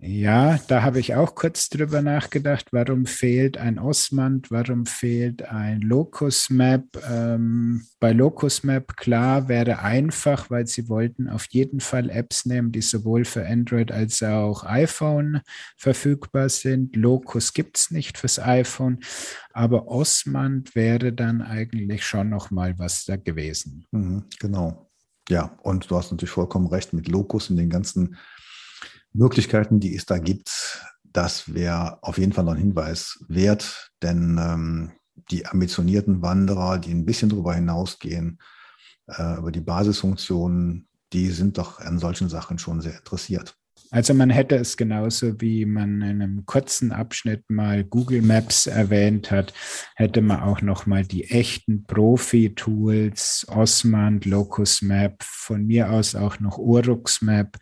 Ja, da habe ich auch kurz drüber nachgedacht, warum fehlt ein Osmand, warum fehlt ein Locus Map. Ähm, bei Locus Map, klar, wäre einfach, weil sie wollten auf jeden Fall Apps nehmen, die sowohl für Android als auch iPhone verfügbar sind. Locus gibt es nicht fürs iPhone, aber Osmand wäre dann eigentlich schon nochmal was da gewesen. Mhm, genau. Ja, und du hast natürlich vollkommen recht mit Locus in den ganzen Möglichkeiten, die es da gibt, das wäre auf jeden Fall noch ein Hinweis wert, denn ähm, die ambitionierten Wanderer, die ein bisschen darüber hinausgehen, äh, über die Basisfunktionen, die sind doch an solchen Sachen schon sehr interessiert. Also man hätte es genauso wie man in einem kurzen Abschnitt mal Google Maps erwähnt hat, hätte man auch noch mal die echten Profi-Tools, Osmand, Locus Map, von mir aus auch noch Urux Map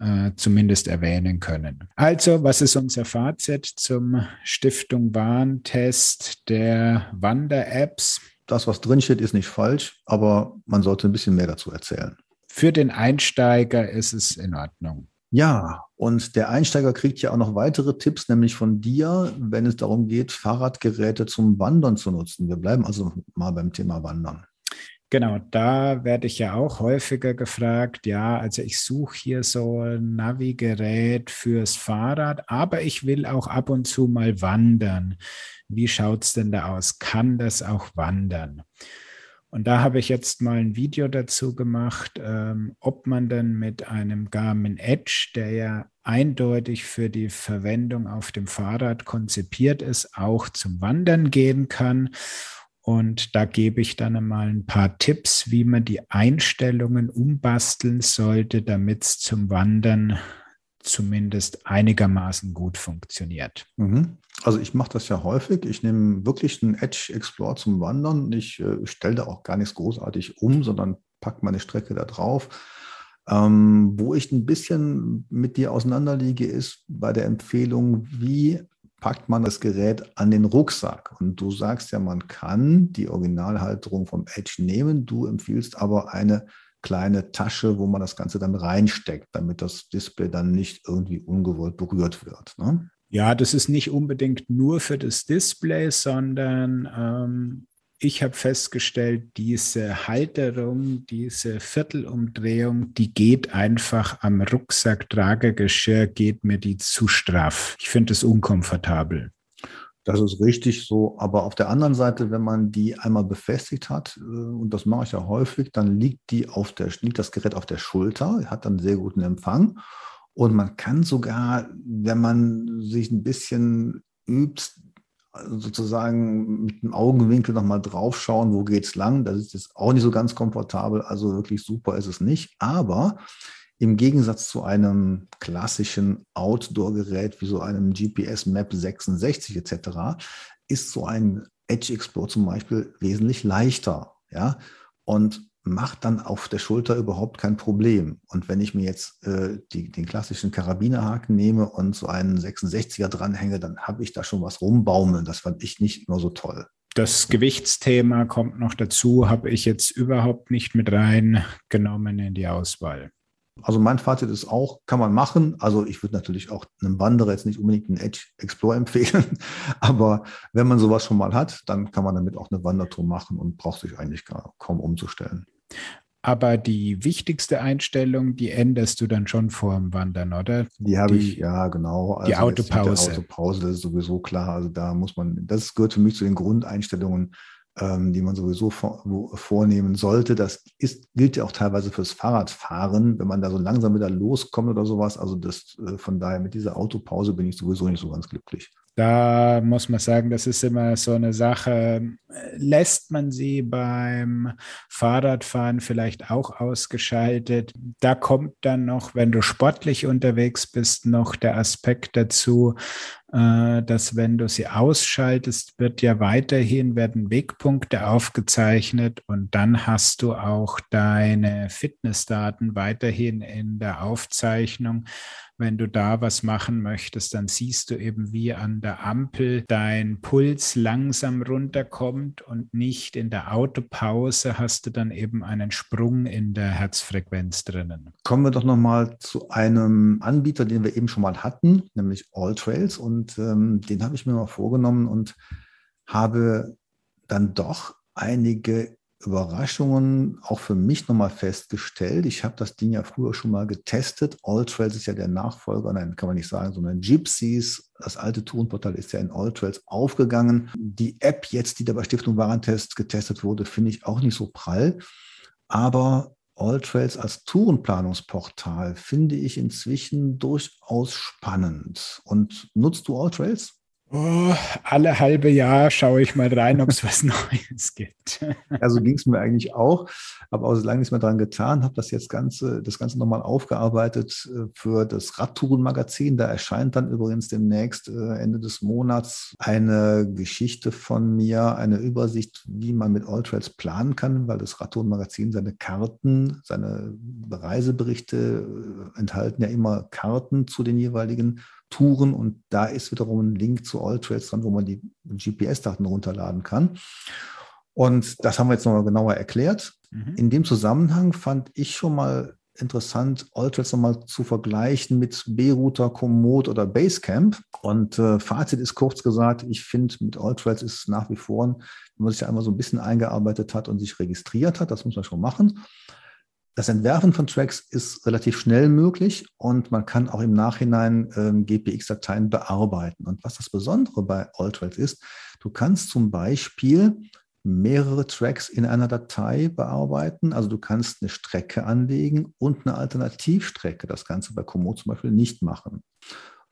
äh, zumindest erwähnen können. Also, was ist unser Fazit zum Stiftung Warntest der Wander-Apps? Das, was drinsteht, ist nicht falsch, aber man sollte ein bisschen mehr dazu erzählen. Für den Einsteiger ist es in Ordnung. Ja, und der Einsteiger kriegt ja auch noch weitere Tipps, nämlich von dir, wenn es darum geht, Fahrradgeräte zum Wandern zu nutzen. Wir bleiben also mal beim Thema Wandern. Genau, da werde ich ja auch häufiger gefragt, ja, also ich suche hier so ein Navigerät fürs Fahrrad, aber ich will auch ab und zu mal wandern. Wie schaut es denn da aus? Kann das auch wandern? Und da habe ich jetzt mal ein Video dazu gemacht, ähm, ob man denn mit einem Garmin Edge, der ja eindeutig für die Verwendung auf dem Fahrrad konzipiert ist, auch zum Wandern gehen kann. Und da gebe ich dann einmal ein paar Tipps, wie man die Einstellungen umbasteln sollte, damit es zum Wandern zumindest einigermaßen gut funktioniert. Mhm. Also ich mache das ja häufig. Ich nehme wirklich einen Edge Explorer zum Wandern. Ich äh, stelle da auch gar nichts großartig um, sondern packe meine Strecke da drauf. Ähm, wo ich ein bisschen mit dir auseinanderliege, ist bei der Empfehlung, wie packt man das Gerät an den Rucksack. Und du sagst ja, man kann die Originalhalterung vom Edge nehmen. Du empfiehlst aber eine kleine Tasche, wo man das Ganze dann reinsteckt, damit das Display dann nicht irgendwie ungewollt berührt wird. Ne? Ja, das ist nicht unbedingt nur für das Display, sondern ähm, ich habe festgestellt, diese Halterung, diese Viertelumdrehung, die geht einfach am Rucksacktragegeschirr, geht mir die zu straff. Ich finde es unkomfortabel. Das ist richtig so. Aber auf der anderen Seite, wenn man die einmal befestigt hat, äh, und das mache ich ja häufig, dann liegt, die auf der, liegt das Gerät auf der Schulter, hat dann sehr guten Empfang. Und man kann sogar, wenn man sich ein bisschen übt, sozusagen mit dem Augenwinkel nochmal drauf schauen, wo geht es lang. Das ist jetzt auch nicht so ganz komfortabel, also wirklich super ist es nicht. Aber im Gegensatz zu einem klassischen Outdoor-Gerät wie so einem GPS Map 66 etc. ist so ein Edge Explorer zum Beispiel wesentlich leichter. Ja? Und macht dann auf der Schulter überhaupt kein Problem. Und wenn ich mir jetzt äh, die, den klassischen Karabinerhaken nehme und so einen 66er dranhänge, dann habe ich da schon was rumbaumeln. Das fand ich nicht nur so toll. Das Gewichtsthema kommt noch dazu, habe ich jetzt überhaupt nicht mit reingenommen in die Auswahl. Also mein Fazit ist auch, kann man machen. Also ich würde natürlich auch einem Wanderer jetzt nicht unbedingt einen Edge Explorer empfehlen, aber wenn man sowas schon mal hat, dann kann man damit auch eine Wandertour machen und braucht sich eigentlich kaum umzustellen. Aber die wichtigste Einstellung, die änderst du dann schon vor dem Wandern, oder? Die habe ich, ja, genau. Also die Autopause. Die Autopause, das ist sowieso klar. Also da muss man, das gehört für mich zu den Grundeinstellungen ähm, die man sowieso vor, vornehmen sollte. Das ist, gilt ja auch teilweise fürs Fahrradfahren, wenn man da so langsam wieder loskommt oder sowas. Also das, äh, von daher mit dieser Autopause bin ich sowieso nicht so ganz glücklich. Da muss man sagen, das ist immer so eine Sache. Lässt man sie beim Fahrradfahren vielleicht auch ausgeschaltet? Da kommt dann noch, wenn du sportlich unterwegs bist, noch der Aspekt dazu, äh, dass wenn du sie ausschaltest, wird ja weiterhin werden Wegpunkte aufgezeichnet und dann hast du auch deine Fitnessdaten weiterhin in der Aufzeichnung wenn du da was machen möchtest, dann siehst du eben, wie an der Ampel dein Puls langsam runterkommt und nicht in der Autopause hast du dann eben einen Sprung in der Herzfrequenz drinnen. Kommen wir doch nochmal zu einem Anbieter, den wir eben schon mal hatten, nämlich Alltrails. Und ähm, den habe ich mir mal vorgenommen und habe dann doch einige Überraschungen auch für mich nochmal festgestellt. Ich habe das Ding ja früher schon mal getestet. Alltrails ist ja der Nachfolger, nein, kann man nicht sagen, sondern Gypsies. Das alte Tourenportal ist ja in Alltrails aufgegangen. Die App jetzt, die da bei Stiftung Warentest getestet wurde, finde ich auch nicht so prall. Aber Alltrails als Tourenplanungsportal finde ich inzwischen durchaus spannend. Und nutzt du Alltrails? Oh, alle halbe Jahr schaue ich mal rein, ob es was Neues gibt. Also ging es mir eigentlich auch, aber auch so lange nichts mehr dran getan, habe das jetzt Ganze, das Ganze nochmal aufgearbeitet äh, für das Radtourenmagazin. Da erscheint dann übrigens demnächst äh, Ende des Monats eine Geschichte von mir, eine Übersicht, wie man mit Alltrails planen kann, weil das Radtourenmagazin seine Karten, seine Reiseberichte äh, enthalten ja immer Karten zu den jeweiligen Touren und da ist wiederum ein Link zu Alltrails dran, wo man die GPS-Daten runterladen kann. Und das haben wir jetzt nochmal genauer erklärt. Mhm. In dem Zusammenhang fand ich schon mal interessant, Alltrails nochmal zu vergleichen mit B-Router, Komoot oder Basecamp. Und äh, Fazit ist kurz gesagt, ich finde, mit Alltrails ist nach wie vor, wenn man sich einmal so ein bisschen eingearbeitet hat und sich registriert hat, das muss man schon machen, das Entwerfen von Tracks ist relativ schnell möglich und man kann auch im Nachhinein ähm, GPX-Dateien bearbeiten. Und was das Besondere bei Alltrails ist, du kannst zum Beispiel mehrere Tracks in einer Datei bearbeiten. Also du kannst eine Strecke anlegen und eine Alternativstrecke. Das Ganze bei Komoot zum Beispiel nicht machen.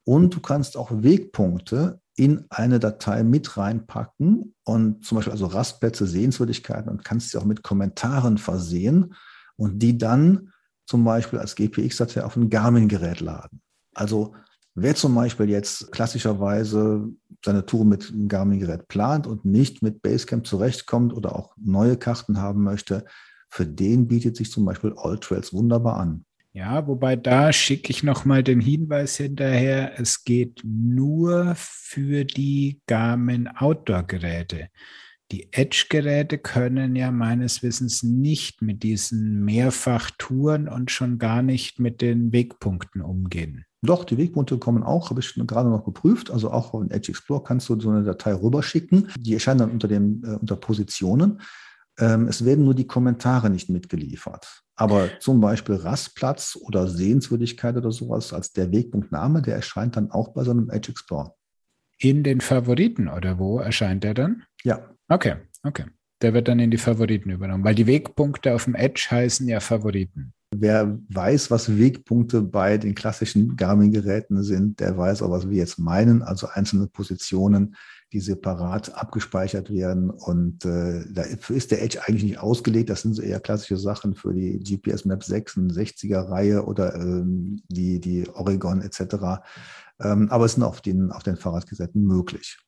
Und du kannst auch Wegpunkte in eine Datei mit reinpacken und zum Beispiel also Rastplätze, Sehenswürdigkeiten und kannst sie auch mit Kommentaren versehen und die dann zum Beispiel als GPX-Datei auf ein Garmin-Gerät laden. Also wer zum Beispiel jetzt klassischerweise seine Tour mit einem Garmin-Gerät plant und nicht mit Basecamp zurechtkommt oder auch neue Karten haben möchte, für den bietet sich zum Beispiel Alltrails wunderbar an. Ja, wobei da schicke ich nochmal den Hinweis hinterher, es geht nur für die Garmin Outdoor-Geräte. Die Edge-Geräte können ja meines Wissens nicht mit diesen Mehrfachtouren und schon gar nicht mit den Wegpunkten umgehen. Doch, die Wegpunkte kommen auch, habe ich gerade noch geprüft. Also auch auf Edge Explorer kannst du so eine Datei rüberschicken. Die erscheinen dann unter, dem, äh, unter Positionen. Ähm, es werden nur die Kommentare nicht mitgeliefert. Aber zum Beispiel Rastplatz oder Sehenswürdigkeit oder sowas als der Wegpunktname, der erscheint dann auch bei so einem Edge Explorer. In den Favoriten oder wo erscheint der dann? Ja, Okay, okay. Der wird dann in die Favoriten übernommen, weil die Wegpunkte auf dem Edge heißen ja Favoriten. Wer weiß, was Wegpunkte bei den klassischen Garmin-Geräten sind, der weiß auch, was wir jetzt meinen, also einzelne Positionen, die separat abgespeichert werden. Und äh, dafür ist der Edge eigentlich nicht ausgelegt. Das sind so eher klassische Sachen für die GPS Map 66er-Reihe oder ähm, die, die Oregon etc. Ähm, aber es sind auf den, auf den Fahrradgeräten möglich.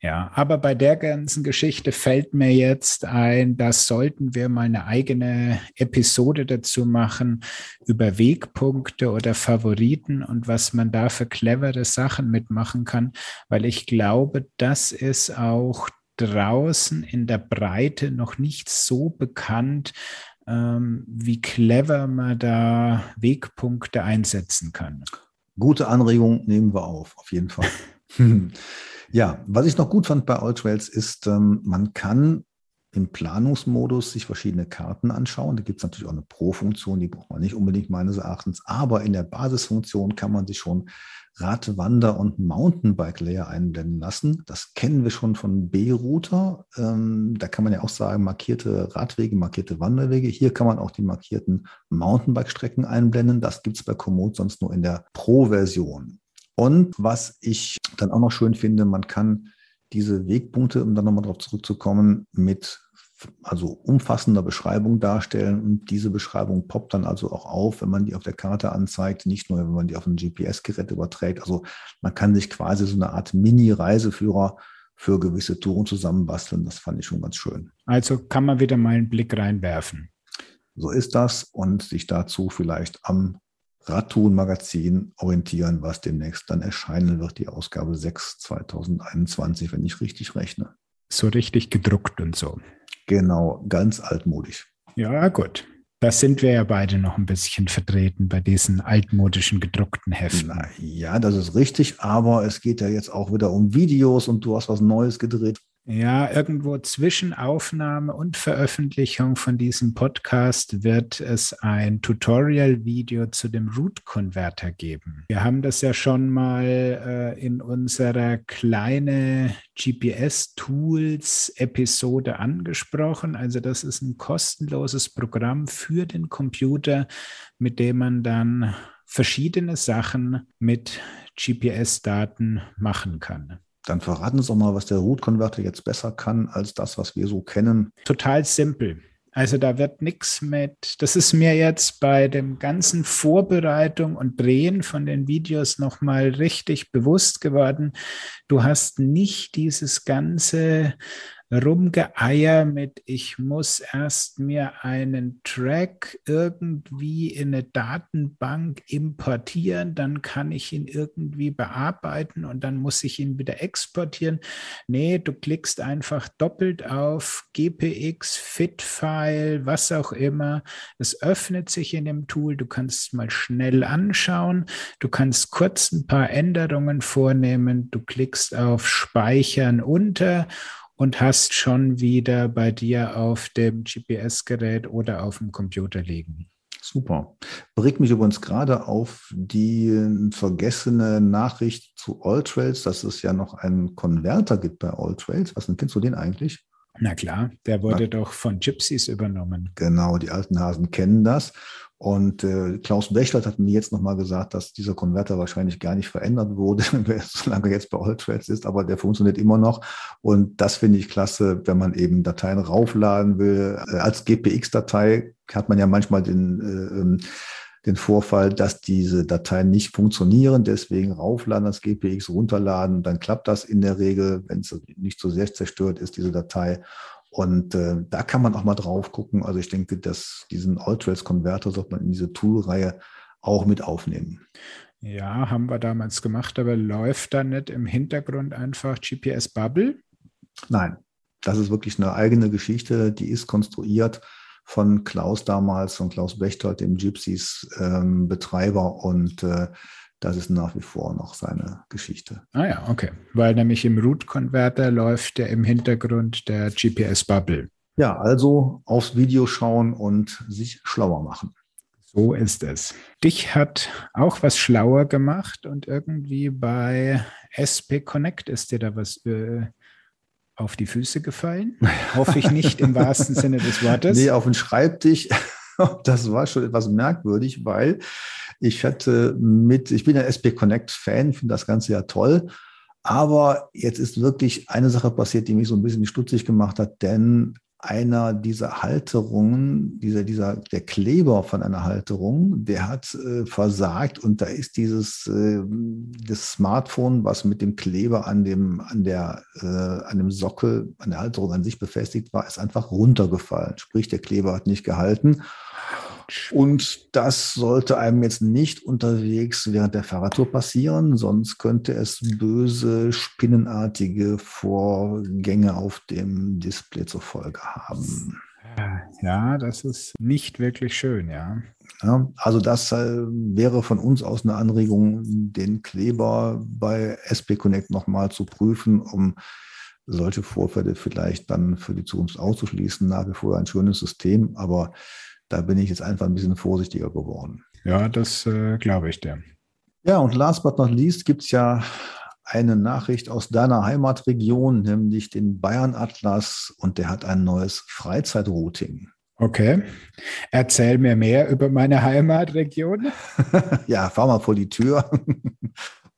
Ja, aber bei der ganzen Geschichte fällt mir jetzt ein, das sollten wir mal eine eigene Episode dazu machen über Wegpunkte oder Favoriten und was man da für clevere Sachen mitmachen kann, weil ich glaube, das ist auch draußen in der Breite noch nicht so bekannt, ähm, wie clever man da Wegpunkte einsetzen kann. Gute Anregung nehmen wir auf, auf jeden Fall. Ja, was ich noch gut fand bei Alltrails ist, ähm, man kann im Planungsmodus sich verschiedene Karten anschauen. Da gibt es natürlich auch eine Pro-Funktion, die braucht man nicht unbedingt meines Erachtens. Aber in der Basisfunktion kann man sich schon Rad-, Wander- und Mountainbike-Layer einblenden lassen. Das kennen wir schon von B-Router. Ähm, da kann man ja auch sagen, markierte Radwege, markierte Wanderwege. Hier kann man auch die markierten Mountainbike-Strecken einblenden. Das gibt es bei Komoot sonst nur in der Pro-Version. Und was ich dann auch noch schön finde, man kann diese Wegpunkte, um dann nochmal darauf zurückzukommen, mit also umfassender Beschreibung darstellen und diese Beschreibung poppt dann also auch auf, wenn man die auf der Karte anzeigt, nicht nur, wenn man die auf ein GPS-Gerät überträgt. Also man kann sich quasi so eine Art Mini-Reiseführer für gewisse Touren zusammenbasteln. Das fand ich schon ganz schön. Also kann man wieder mal einen Blick reinwerfen. So ist das und sich dazu vielleicht am Radtour-Magazin orientieren, was demnächst dann erscheinen wird, die Ausgabe 6 2021, wenn ich richtig rechne. So richtig gedruckt und so. Genau, ganz altmodisch. Ja, gut. Da sind wir ja beide noch ein bisschen vertreten bei diesen altmodischen gedruckten Heften. Na, ja, das ist richtig, aber es geht ja jetzt auch wieder um Videos und du hast was Neues gedreht. Ja, irgendwo zwischen Aufnahme und Veröffentlichung von diesem Podcast wird es ein Tutorial-Video zu dem Root-Converter geben. Wir haben das ja schon mal äh, in unserer kleine GPS-Tools-Episode angesprochen. Also das ist ein kostenloses Programm für den Computer, mit dem man dann verschiedene Sachen mit GPS-Daten machen kann. Dann verraten Sie doch mal, was der Root-Converter jetzt besser kann als das, was wir so kennen. Total simpel. Also da wird nichts mit, das ist mir jetzt bei dem ganzen Vorbereitung und Drehen von den Videos nochmal richtig bewusst geworden. Du hast nicht dieses ganze Rumgeeier mit, ich muss erst mir einen Track irgendwie in eine Datenbank importieren, dann kann ich ihn irgendwie bearbeiten und dann muss ich ihn wieder exportieren. Nee, du klickst einfach doppelt auf GPX, FIT-File, was auch immer. Es öffnet sich in dem Tool, du kannst es mal schnell anschauen, du kannst kurz ein paar Änderungen vornehmen, du klickst auf Speichern unter und hast schon wieder bei dir auf dem GPS-Gerät oder auf dem Computer liegen. Super. Bringt mich übrigens gerade auf die vergessene Nachricht zu AllTrails, dass es ja noch einen Konverter gibt bei AllTrails. Was denn, kennst du den eigentlich? Na klar, der wurde Na, doch von Gypsies übernommen. Genau, die alten Hasen kennen das. Und äh, Klaus Bechert hat mir jetzt nochmal gesagt, dass dieser Konverter wahrscheinlich gar nicht verändert wurde, solange er jetzt bei Alltrades ist, aber der funktioniert immer noch. Und das finde ich klasse, wenn man eben Dateien raufladen will. Äh, als GPX-Datei hat man ja manchmal den, äh, ähm, den Vorfall, dass diese Dateien nicht funktionieren. Deswegen raufladen, das GPX runterladen, dann klappt das in der Regel, wenn es nicht so sehr zerstört ist, diese Datei. Und äh, da kann man auch mal drauf gucken. Also ich denke, dass diesen Alltrails-Konverter sollte man in diese Tool-Reihe auch mit aufnehmen. Ja, haben wir damals gemacht, aber läuft da nicht im Hintergrund einfach GPS Bubble? Nein, das ist wirklich eine eigene Geschichte, die ist konstruiert von Klaus damals, von Klaus Bechtold, dem Gypsies ähm, Betreiber und äh, das ist nach wie vor noch seine Geschichte. Ah ja, okay. Weil nämlich im Root-Converter läuft ja im Hintergrund der GPS-Bubble. Ja, also aufs Video schauen und sich schlauer machen. So ist es. Dich hat auch was schlauer gemacht und irgendwie bei SP Connect ist dir da was äh, auf die Füße gefallen. Hoffe ich nicht im wahrsten Sinne des Wortes. Nee, auf den Schreibtisch. Das war schon etwas merkwürdig, weil ich hatte mit, ich bin ja SP Connect Fan, finde das Ganze ja toll. Aber jetzt ist wirklich eine Sache passiert, die mich so ein bisschen stutzig gemacht hat, denn einer dieser Halterungen, dieser, dieser, der Kleber von einer Halterung, der hat äh, versagt und da ist dieses äh, das Smartphone, was mit dem Kleber an dem, an der, äh, an dem Sockel, an der Halterung an sich befestigt war, ist einfach runtergefallen. Sprich, der Kleber hat nicht gehalten. Und das sollte einem jetzt nicht unterwegs während der Fahrradtour passieren, sonst könnte es böse, spinnenartige Vorgänge auf dem Display zur Folge haben. Ja, das ist nicht wirklich schön, ja. ja also das äh, wäre von uns aus eine Anregung, den Kleber bei SP Connect nochmal zu prüfen, um solche Vorfälle vielleicht dann für die Zukunft auszuschließen. Nach wie vor ein schönes System, aber da bin ich jetzt einfach ein bisschen vorsichtiger geworden. Ja, das äh, glaube ich dir. Ja, und last but not least gibt es ja eine Nachricht aus deiner Heimatregion, nämlich den Bayern Atlas und der hat ein neues Freizeitrouting. Okay. Erzähl mir mehr über meine Heimatregion. ja, fahr mal vor die Tür.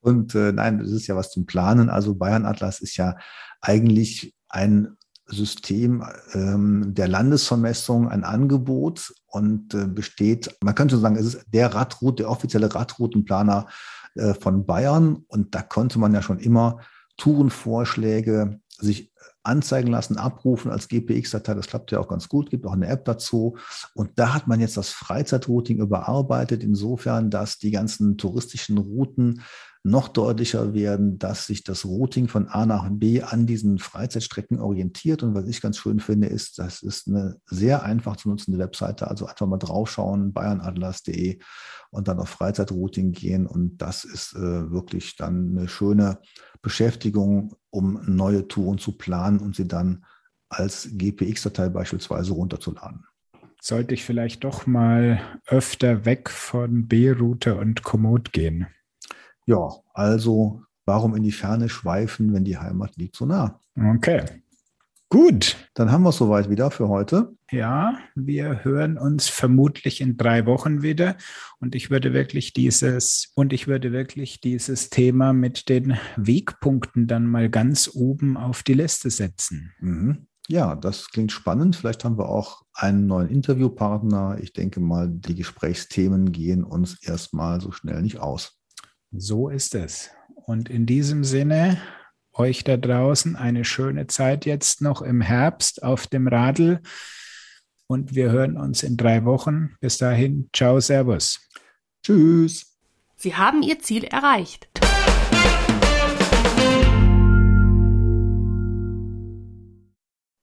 Und äh, nein, das ist ja was zum Planen. Also Bayern Atlas ist ja eigentlich ein System ähm, der Landesvermessung, ein Angebot und äh, besteht, man könnte sagen, es ist der Radroute, der offizielle Radroutenplaner äh, von Bayern. Und da konnte man ja schon immer Tourenvorschläge sich anzeigen lassen, abrufen als GPX-Datei. Das klappt ja auch ganz gut, gibt auch eine App dazu. Und da hat man jetzt das Freizeitrouting überarbeitet, insofern, dass die ganzen touristischen Routen noch deutlicher werden, dass sich das Routing von A nach B an diesen Freizeitstrecken orientiert. Und was ich ganz schön finde, ist, das ist eine sehr einfach zu nutzende Webseite. Also einfach mal draufschauen, bayernatlas.de und dann auf Freizeitrouting gehen. Und das ist äh, wirklich dann eine schöne Beschäftigung, um neue Touren zu planen und sie dann als GPX-Datei beispielsweise runterzuladen. Sollte ich vielleicht doch mal öfter weg von B-Route und Komoot gehen? Ja, also warum in die Ferne schweifen, wenn die Heimat liegt so nah? Okay. Gut. Dann haben wir es soweit wieder für heute. Ja, wir hören uns vermutlich in drei Wochen wieder. Und ich würde wirklich dieses, und ich würde wirklich dieses Thema mit den Wegpunkten dann mal ganz oben auf die Liste setzen. Mhm. Ja, das klingt spannend. Vielleicht haben wir auch einen neuen Interviewpartner. Ich denke mal, die Gesprächsthemen gehen uns erstmal so schnell nicht aus. So ist es. Und in diesem Sinne, euch da draußen eine schöne Zeit jetzt noch im Herbst auf dem Radl. Und wir hören uns in drei Wochen. Bis dahin, ciao, servus. Tschüss. Sie haben Ihr Ziel erreicht.